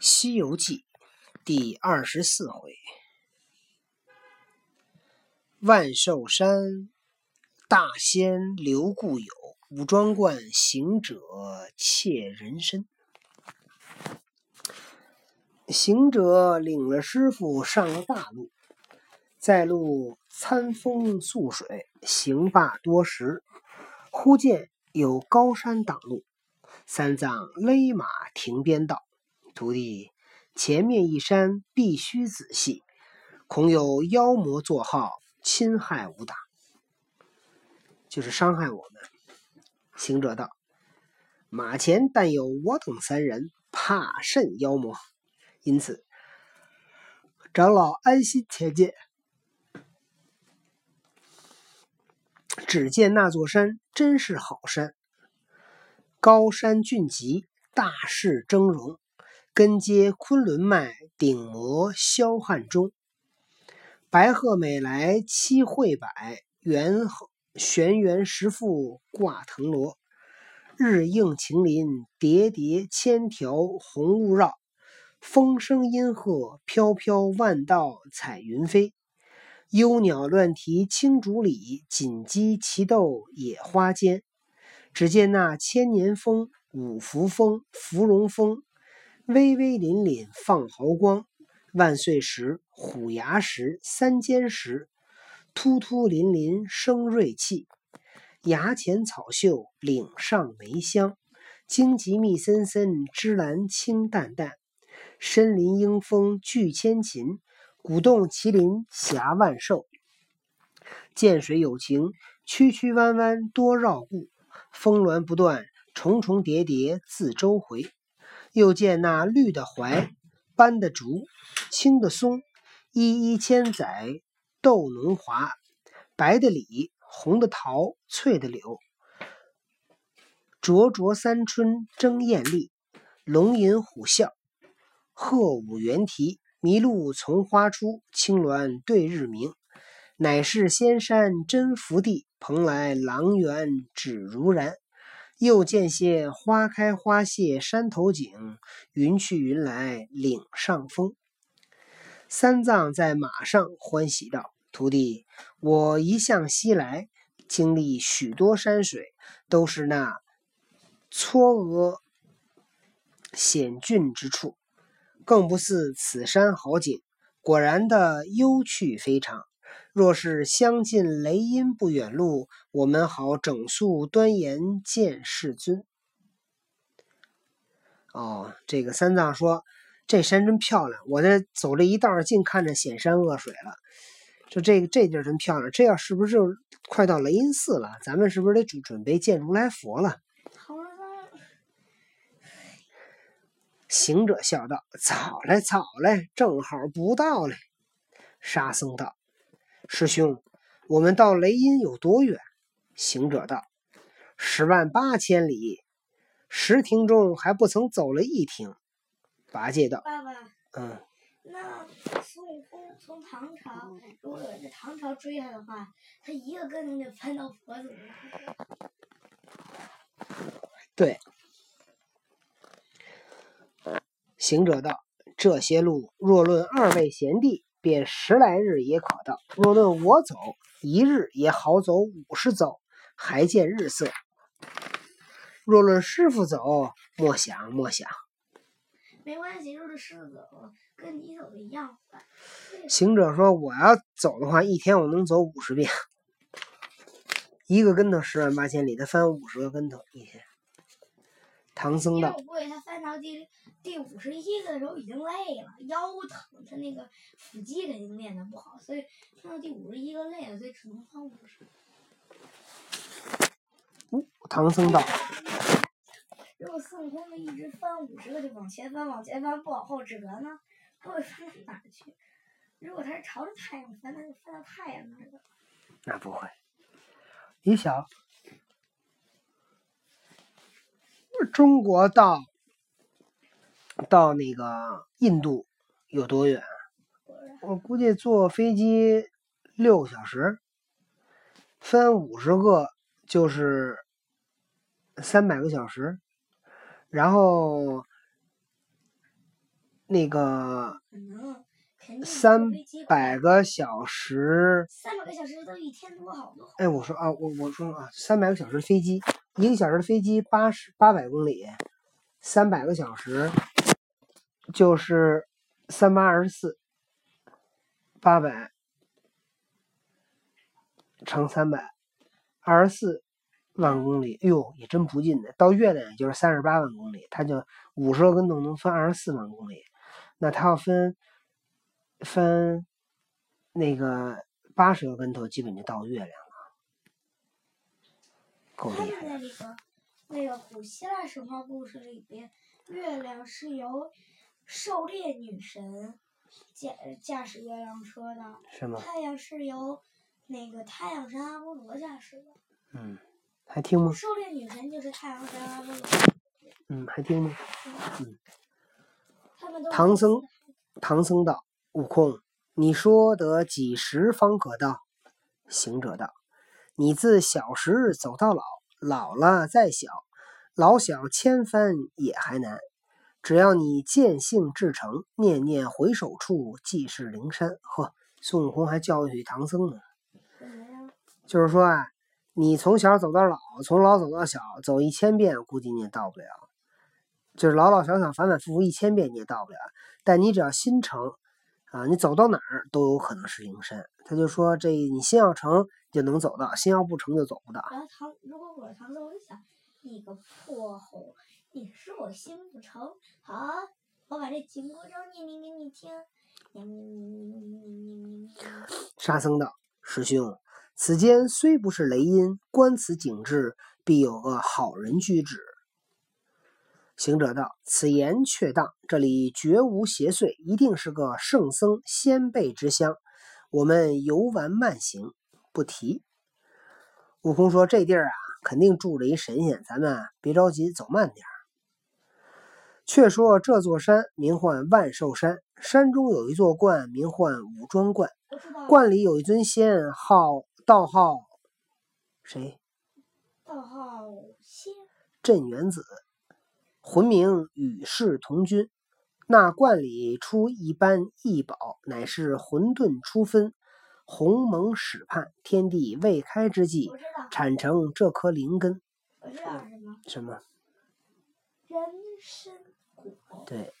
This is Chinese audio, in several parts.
《西游记》第二十四回：万寿山大仙留故友，五庄观行者窃人参。行者领了师傅上了大路，在路餐风宿水，行罢多时，忽见有高山挡路，三藏勒马停鞭道。徒弟，前面一山必须仔细，恐有妖魔作号，侵害武打，就是伤害我们。行者道：“马前但有我等三人，怕甚妖魔？因此，长老安心前进。”只见那座山真是好山，高山峻急，大势峥嵘。根接昆仑脉，顶摩霄汉中。白鹤美来七会百，圆玄元石覆挂藤萝。日映晴林，叠叠千条红雾绕。风声阴鹤，飘飘万道彩云飞。幽鸟乱啼青竹里，锦鸡齐斗野花间。只见那千年峰、五福峰、芙蓉峰。巍巍凛凛放毫光，万岁时、虎牙石、三尖石，突突凛凛生锐气。崖前草秀，岭上梅香，荆棘密森森，芝兰清淡淡。深林鹰风聚千禽，鼓动麒麟峡万兽。涧水有情，曲曲弯弯多绕顾。峰峦不断，重重叠叠自周回。又见那绿的槐、斑的竹、青的松，一一千载斗浓华；白的李、红的桃、翠的柳，灼灼三春争艳丽。龙吟虎啸，鹤舞猿啼，麋鹿从花出，青鸾对日鸣。乃是仙山真福地，蓬莱狼园只如然。又见些花开花谢山头景，云去云来岭上风。三藏在马上欢喜道：“徒弟，我一向西来，经历许多山水，都是那嵯峨险峻之处，更不似此山好景。果然的幽趣非常。”若是相近雷音不远路，我们好整肃端严见世尊。哦，这个三藏说这山真漂亮，我这走这一道净看着显山恶水了。就这个这地儿真漂亮，这要是不是就快到雷音寺了？咱们是不是得准准备见如来佛了？行者笑道：“早嘞，早嘞，正好不到嘞。”沙僧道。师兄，我们到雷音有多远？行者道：“十万八千里，十亭中还不曾走了一亭。”八戒道：“爸爸，嗯，那孙悟空从唐朝，如果在唐朝追他的话，他一个跟头就翻到佛祖了。”对。行者道：“这些路，若论二位贤弟。”便十来日也可到。若论我走一日，也好走五十走，还见日色。若论师傅走，莫想莫想。没关系，若是师傅走，跟你走一样。行者说：“我要走的话，一天我能走五十遍，一个跟头十万八千里，他翻五十个跟头一天。”唐僧道：“不会，他翻到第第五十一个的时候已经累了，腰疼，他那个腹肌肯定练的不好，所以翻到第五十一个累了，所以只能翻五十。”唐僧道：“如果孙悟空一直翻五十个，就往前翻，往前翻，不往后折呢，他会翻到哪去？如果他是朝着太阳翻，那就翻到太阳那儿了。”那不会，你想。中国到到那个印度有多远？我估计坐飞机六个小时，分五十个就是三百个小时，然后那个三百个小时，三百个小时都一天多好多。哎，我说啊，我我说啊，三百个小时飞机，一个小时的飞机八十八百公里，三百个小时就是三八二十四，八百乘三百，二十四万公里，哎呦，也真不近的。到月亮也就是三十八万公里，它就五十个跟头能分二十四万公里，那它要分分那个八十个跟头，基本就到月亮了，够他们厉害的。在那个那个古希腊神话故事里边，月亮是由狩猎女神驾驾驶月亮车的，是吗？太阳是由那个太阳神阿波罗驾驶的。嗯，还听吗？狩猎女神就是太阳神阿波罗，嗯，还听吗？他们都唐僧唐僧道：“悟空，你说得几时方可到？”行者道：“你自小时走到老，老了再小，老小千帆也还难。只要你见性至诚，念念回首处，即是灵山。”呵，孙悟空还教育唐僧呢。就是说啊，你从小走到老，从老走到小，走一千遍，估计你也到不了。就是老老小小、反反复复一千遍，你也到不了。但你只要心诚啊你走到哪儿都有可能是灵山。他就说这你心要成就能走到心要不成就走不到啊唐如果我是唐僧我就想你个破猴你说我心不诚。好我把这紧箍咒念给你听。沙僧道师兄此间虽不是雷音观此景致必有个好人居止行者道：“此言确当，这里绝无邪祟，一定是个圣僧先辈之乡。我们游玩慢行，不提。”悟空说：“这地儿啊，肯定住着一神仙，咱们啊别着急，走慢点儿。”却说这座山名唤万寿山，山中有一座观，名唤五庄观。观里有一尊仙，号道号谁？道号仙，镇元子，魂名与世同君。那观里出一般异宝，乃是混沌初分，鸿蒙始判，天地未开之际产成这颗灵根。我知道什么，什么？人参果。对，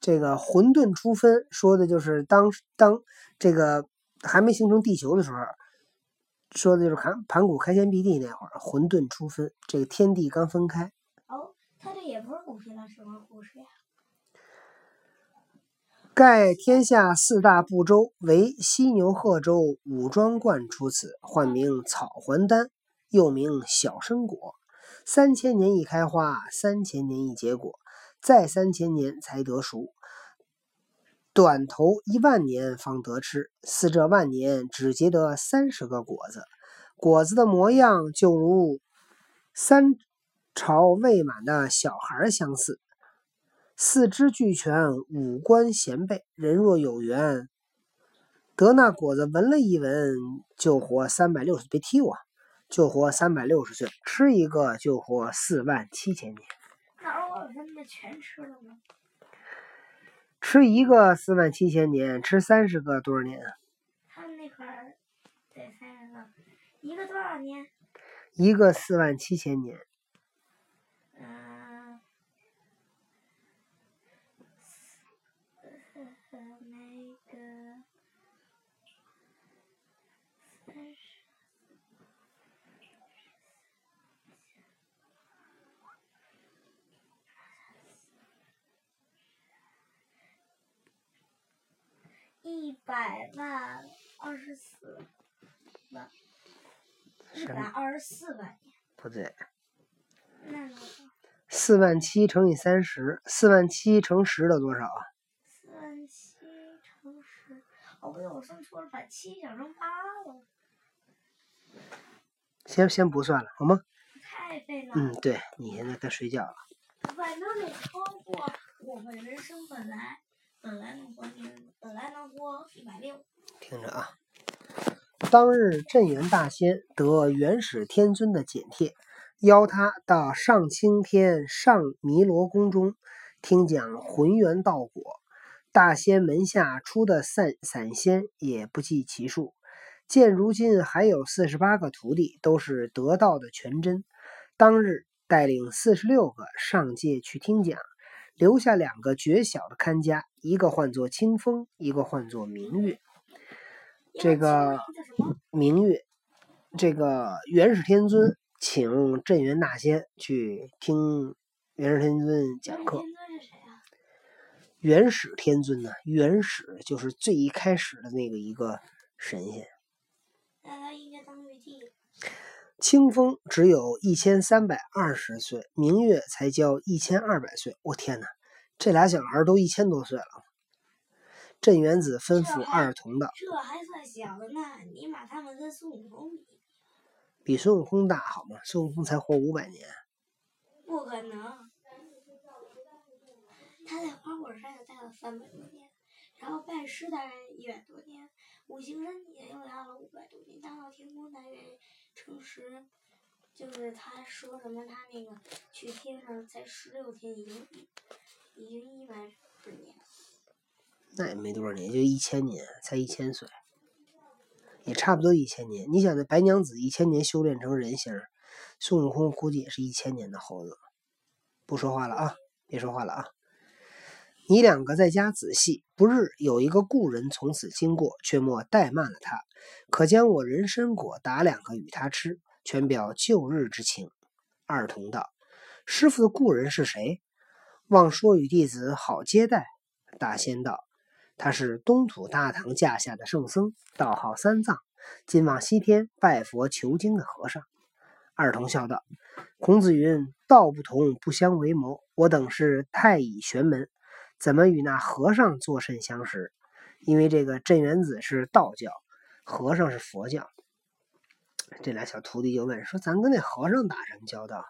这个混沌初分说的就是当当这个还没形成地球的时候，说的就是盘盘古开天辟地那会儿，混沌初分，这个天地刚分开。盖天下四大部洲，为犀牛贺州武庄观出此，唤名草还丹，又名小生果。三千年一开花，三千年一结果，再三千年才得熟。短头一万年方得吃，似这万年只结得三十个果子，果子的模样就如三朝未满的小孩相似。四肢俱全，五官贤备，人若有缘，得那果子闻了一闻，就活三百六十，别踢我，就活三百六十岁，吃一个就活四万七千年，那如果把他们的全吃了吗？吃一个四万七千年，吃三十个多少年啊？他们那块儿得三十个，一个多少年？一个四万七千年，嗯、呃，那个三十，一百万二十四万，一？百二十四万年，不对，那多少？四万七乘以三十，四万七乘十的多少啊？四万七乘十，哦不对，我算错了，把七想成八了，先先不算了，好吗？太费了。嗯，对你现在该睡觉了。反正得超过我们人生本来本来能活年，本来能活一百六。听着啊，当日镇元大仙得元始天尊的简帖，邀他到上青天上弥罗宫中听讲浑元道果。大仙门下出的散散仙也不计其数。见如今还有四十八个徒弟，都是得道的全真。当日带领四十六个上界去听讲，留下两个绝小的看家，一个唤作清风，一个唤作明月。这个 明月，这个元始天尊请镇元大仙去听元始天尊讲课。元始天尊呢？元始就是最一开始的那个一个神仙。清风只有一千三百二十岁，明月才交一千二百岁。我天哪，这俩小孩都一千多岁了。镇元子吩咐二童道：“这还算小的呢，你把他们跟孙悟空比，比孙悟空大好吗？孙悟空才活五百年。不可能。他在花果山也待了三百多年，然后拜师待一百多年。”五行山也又待了五百多年，大闹天宫大约成时，就是他说什么他那个去天上才十六天，已经已经一百多年。那也没多少年，就一千年，才一千岁，也差不多一千年。你想那白娘子一千年修炼成人形，孙悟空估计也是一千年的猴子。不说话了啊，别说话了啊。你两个在家仔细。不日有一个故人从此经过，却莫怠慢了他，可将我人参果打两个与他吃，全表旧日之情。二童道：“师傅的故人是谁？望说与弟子好接待。”大仙道：“他是东土大唐驾下的圣僧，道号三藏，今往西天拜佛求经的和尚。”二童笑道：“孔子云，道不同不相为谋。我等是太乙玄门。”怎么与那和尚作甚相识？因为这个镇元子是道教，和尚是佛教。这俩小徒弟就问说：“咱跟那和尚打什么交道？”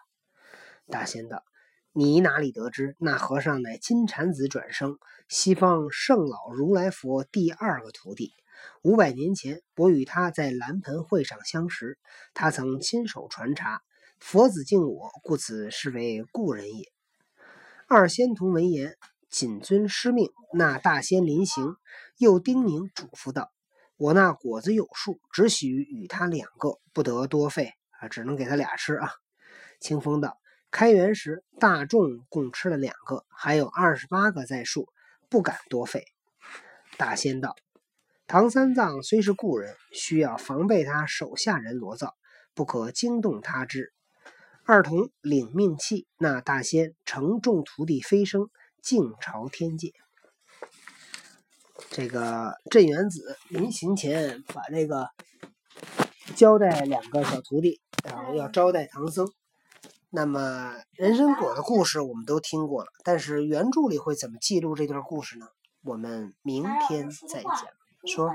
大仙道：“你哪里得知？那和尚乃金蝉子转生，西方圣老如来佛第二个徒弟。五百年前，我与他在蓝盆会上相识，他曾亲手传茶，佛子敬我，故此是为故人也。”二仙童闻言。谨遵师命，那大仙临行，又叮咛嘱咐道：“我那果子有数，只许与他两个，不得多费啊，只能给他俩吃啊。”清风道：“开园时大众共吃了两个，还有二十八个在数，不敢多费。”大仙道：“唐三藏虽是故人，需要防备他手下人罗造，不可惊动他之。”二童领命气，那大仙乘众徒弟飞升。静朝天界，这个镇元子临行前把这个交代两个小徒弟，然后要招待唐僧。那么人参果的故事我们都听过了，但是原著里会怎么记录这段故事呢？我们明天再讲。说，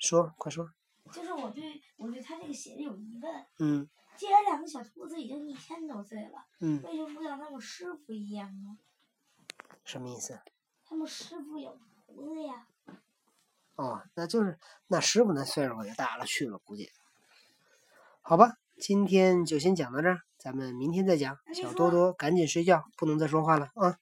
说，快说。就是我对我对他这个写的有疑问。嗯。既然两个小徒子已经一千多岁了，嗯，为什么不像他们师傅一样呢？什么意思？他们师傅有胡子呀。哦，那就是那师傅那岁数也大了去了，估计。好吧，今天就先讲到这儿，咱们明天再讲。小多多赶紧睡觉，不能再说话了啊。